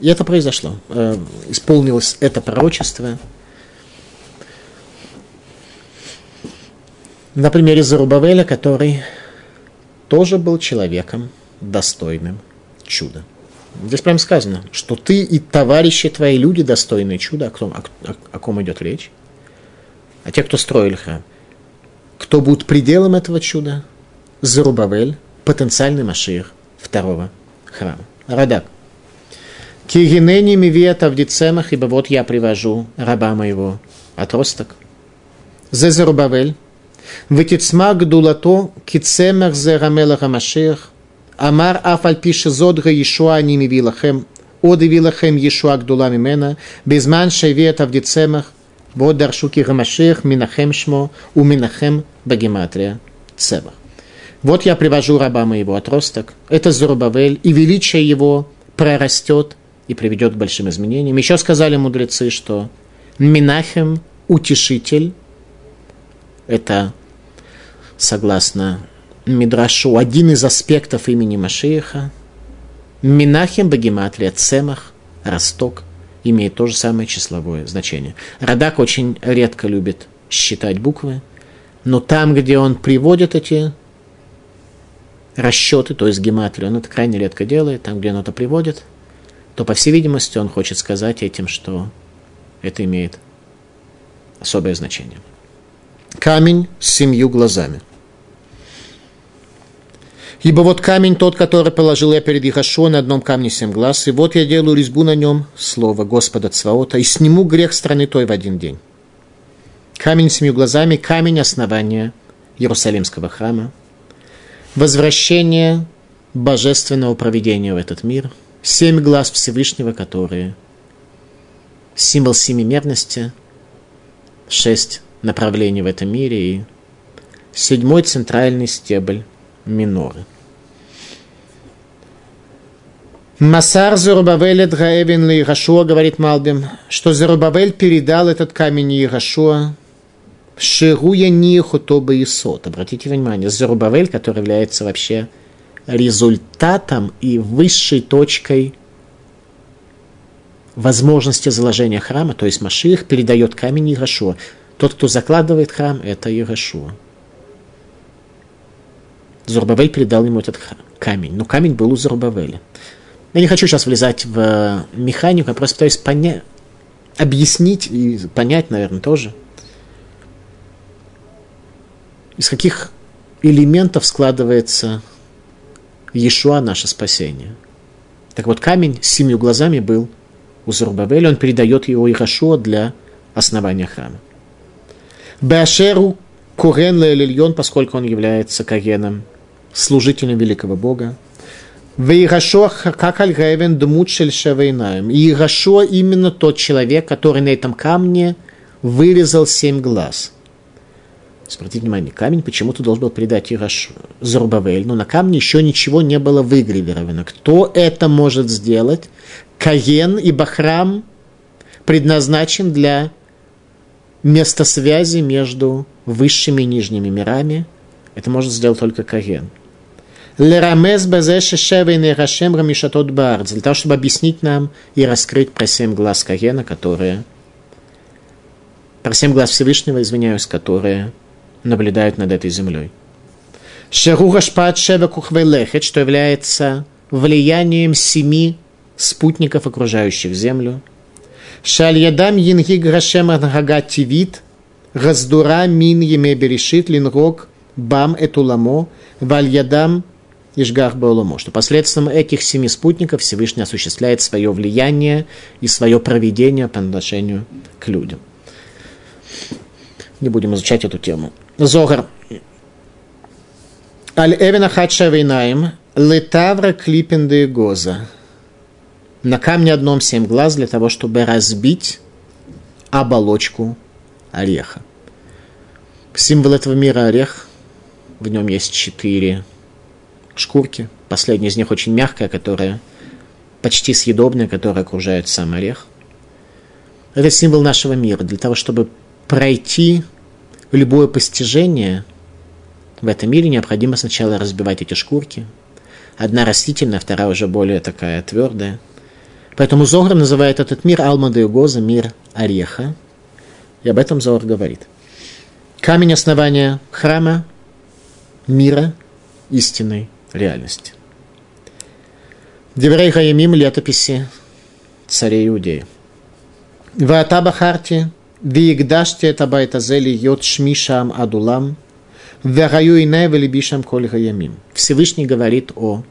И это произошло. Э, исполнилось это пророчество. На примере Зарубавеля, который тоже был человеком достойным чуда. Здесь прям сказано, что ты и товарищи твои люди достойные чуда. О, ком, о, о ком идет речь? А те, кто строили храм. Кто будет пределом этого чуда? Зарубавель, потенциальный Машир второго храма. Радак. Кигинени мивета в децемах, ибо вот я привожу раба моего отросток. Зезерубавель. Витицмак дулато кицемах зерамелаха Машир. Амар афаль пише зодга Ишуа ними вилахем. Оды вилахем Ешуа гдулами мена. Безман шевета в децемах. Вот даршуки гамаших минахем шмо у минахем багематрия цебах. Вот я привожу раба моего отросток, это Зурбавель, и величие его прорастет и приведет к большим изменениям. Еще сказали мудрецы, что Минахем – утешитель, это согласно Мидрашу один из аспектов имени Машииха. Минахем Багематрия Цемах, Росток, имеет то же самое числовое значение. Радак очень редко любит считать буквы, но там, где он приводит эти расчеты, то есть гематрию, он это крайне редко делает, там, где он это приводит, то, по всей видимости, он хочет сказать этим, что это имеет особое значение. Камень с семью глазами – Ибо вот камень тот, который положил я перед Ихашо на одном камне семь глаз, и вот я делаю резьбу на нем, слово Господа Цваота, и сниму грех страны той в один день. Камень с семью глазами, камень основания Иерусалимского храма, возвращение божественного проведения в этот мир, семь глаз Всевышнего, которые символ семимерности, шесть направлений в этом мире и седьмой центральный стебль миноры. Масар Зарубавель Дгаевин Ирашуа, говорит Малбим, что Зарубавель передал этот камень Ирашуа Шируя Нихутоба и Сот. Обратите внимание, Зарубавель, который является вообще результатом и высшей точкой возможности заложения храма, то есть Маших передает камень Ирашуа. Тот, кто закладывает храм, это Ирашуа. Зурбавель передал ему этот камень, но камень был у Зурбавеля. Я не хочу сейчас влезать в механику, я просто пытаюсь понять, объяснить и понять, наверное, тоже, из каких элементов складывается Иешуа, наше спасение. Так вот, камень с семью глазами был у Зурбавеля, он передает его Ирашуа для основания храма. Беашеру Курен Лельон, поскольку он является Кагеном, служителем великого Бога. Вейгашо как альгаевен дмут шельшавейнаем. И Игашо именно тот человек, который на этом камне вырезал семь глаз. Обратите внимание, камень почему-то должен был придать Ираш Зарубавель, но на камне еще ничего не было выгравировано. Кто это может сделать? Каен и Бахрам предназначен для места связи между высшими и нижними мирами. Это может сделать только Каен. Лерамез базеше шевейный рашем рамишатот. Для того, чтобы объяснить нам и раскрыть про семь глаз Каена, которые... Про семь глаз Всевышнего, извиняюсь, которые наблюдают над этой землей. Шеруга шпат шева кухвелехет, что является влиянием семи спутников, окружающих землю. Шальядам йинги грашем анхага тивит, раздура мин еме берешит линрок бам этуламо, вальядам Ишгах Бауломо, что посредством этих семи спутников Всевышний осуществляет свое влияние и свое проведение по отношению к людям. Не будем изучать эту тему. Зогар. Аль Эвена Хадша Вейнаем, Летавра Клипенды Гоза. На камне одном семь глаз для того, чтобы разбить оболочку ореха. Символ этого мира орех. В нем есть четыре шкурки. Последняя из них очень мягкая, которая почти съедобная, которая окружает сам орех. Это символ нашего мира. Для того, чтобы пройти любое постижение в этом мире, необходимо сначала разбивать эти шкурки. Одна растительная, вторая уже более такая твердая. Поэтому Зогр называет этот мир Алмада и Гоза, мир ореха. И об этом Зогр говорит. Камень основания храма, мира истинной реальности. Деврей Хаямим, летописи царей Иудеи. Ваата Бахарти, Виигдашти это байтазели йод шмишам адулам, Вегаю и велибишам коль хаямим. Всевышний говорит о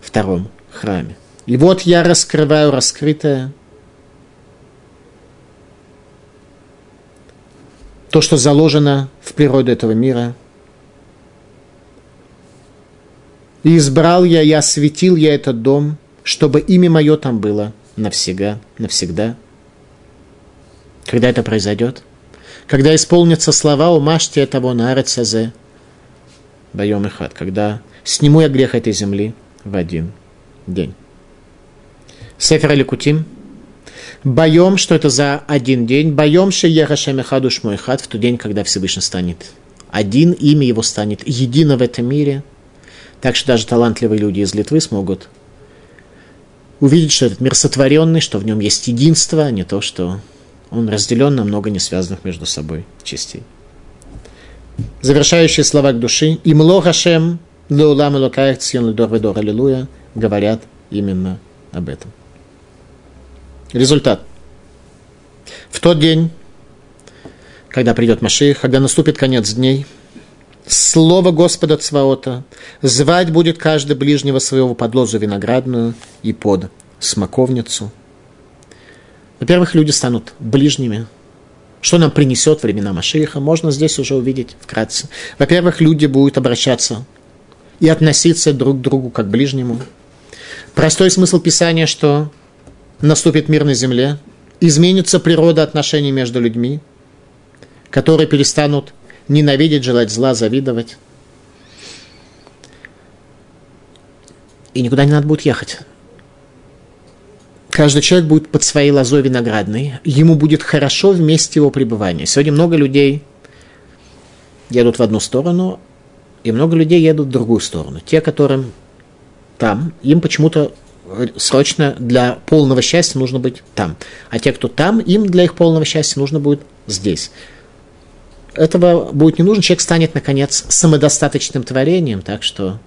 втором храме. И вот я раскрываю раскрытое, то, что заложено в природу этого мира – И избрал я, я осветил я этот дом, чтобы имя мое там было навсегда, навсегда. Когда это произойдет? Когда исполнятся слова «Умашьте того на Арецазе» Байом и хат, когда сниму я грех этой земли в один день. Сефер Аликутим. Боем, что это за один день. Боем, что Ехашемехадуш мой хат в тот день, когда Всевышний станет один, имя его станет едино в этом мире – так что даже талантливые люди из Литвы смогут увидеть, что этот мир сотворенный, что в нем есть единство, а не то, что он разделен на много не связанных между собой частей. Завершающие слова к души. Имло Хашем, Леулам Элокаях Цьон Ледор Ведор Аллилуйя говорят именно об этом. Результат. В тот день, когда придет Маших, когда наступит конец дней – слово Господа Цваота. Звать будет каждый ближнего своего под лозу виноградную и под смоковницу. Во-первых, люди станут ближними. Что нам принесет времена Машииха, можно здесь уже увидеть вкратце. Во-первых, люди будут обращаться и относиться друг к другу как к ближнему. Простой смысл Писания, что наступит мир на земле, изменится природа отношений между людьми, которые перестанут ненавидеть, желать зла, завидовать. И никуда не надо будет ехать. Каждый человек будет под своей лозой виноградной. Ему будет хорошо вместе его пребывания. Сегодня много людей едут в одну сторону, и много людей едут в другую сторону. Те, которым там, им почему-то срочно для полного счастья нужно быть там. А те, кто там, им для их полного счастья нужно будет здесь этого будет не нужно, человек станет, наконец, самодостаточным творением, так что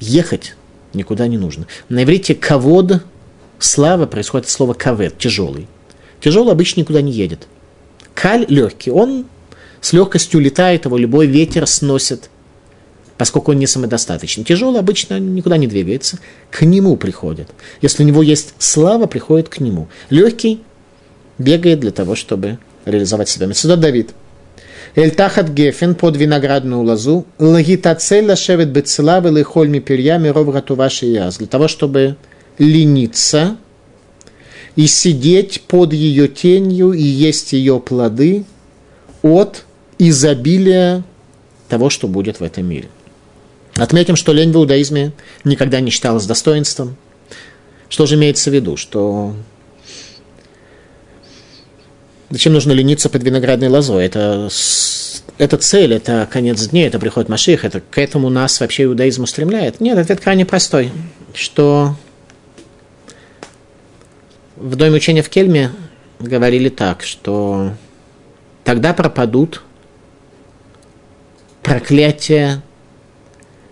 ехать никуда не нужно. На иврите «кавод» – слава происходит от слова «кавед» – тяжелый. Тяжелый обычно никуда не едет. Каль – легкий, он с легкостью летает, его любой ветер сносит, поскольку он не самодостаточный. Тяжелый обычно никуда не двигается, к нему приходит. Если у него есть слава, приходит к нему. Легкий бегает для того, чтобы реализовать себя. Сюда Давид – Эльтахат гефен под виноградную лозу, лагитацель лашевет бецела велихольми перьями роврату ваши яз. Для того, чтобы лениться и сидеть под ее тенью и есть ее плоды от изобилия того, что будет в этом мире. Отметим, что лень в иудаизме никогда не считалась достоинством. Что же имеется в виду? Что Зачем нужно лениться под виноградной лозой? Это, это цель, это конец дней, это приход Маших, это к этому нас вообще иудаизм устремляет. Нет, ответ крайне простой, что в Доме учения в Кельме говорили так, что тогда пропадут проклятия,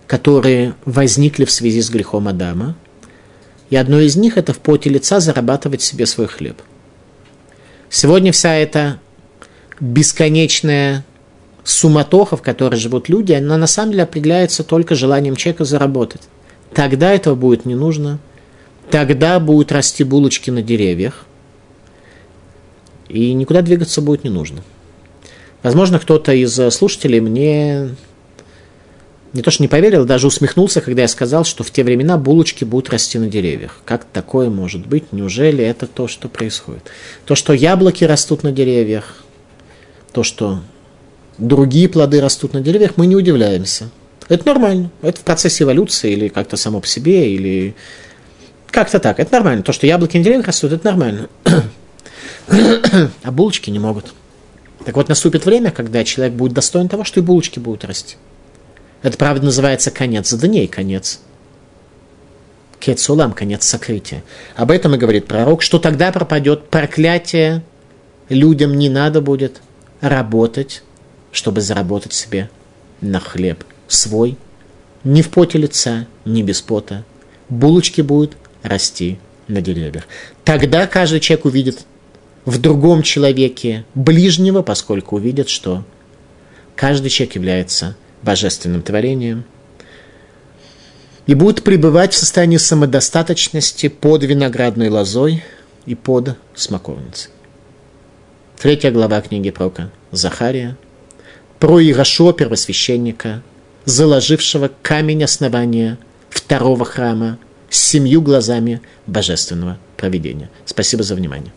которые возникли в связи с грехом Адама, и одно из них – это в поте лица зарабатывать себе свой хлеб – Сегодня вся эта бесконечная суматоха, в которой живут люди, она на самом деле определяется только желанием человека заработать. Тогда этого будет не нужно. Тогда будут расти булочки на деревьях. И никуда двигаться будет не нужно. Возможно, кто-то из слушателей мне не то что не поверил, даже усмехнулся, когда я сказал, что в те времена булочки будут расти на деревьях. Как такое может быть? Неужели это то, что происходит? То, что яблоки растут на деревьях, то, что другие плоды растут на деревьях, мы не удивляемся. Это нормально. Это в процессе эволюции или как-то само по себе, или как-то так. Это нормально. То, что яблоки на деревьях растут, это нормально. а булочки не могут. Так вот, наступит время, когда человек будет достоин того, что и булочки будут расти. Это, правда, называется конец дней, конец. Кецулам, конец сокрытия. Об этом и говорит пророк, что тогда пропадет проклятие, людям не надо будет работать, чтобы заработать себе на хлеб свой, ни в поте лица, ни без пота. Булочки будут расти на деревьях. Тогда каждый человек увидит в другом человеке ближнего, поскольку увидит, что каждый человек является божественным творением, и будут пребывать в состоянии самодостаточности под виноградной лозой и под смоковницей. Третья глава книги пророка Захария про Ирашо, первосвященника, заложившего камень основания второго храма семью глазами божественного проведения. Спасибо за внимание.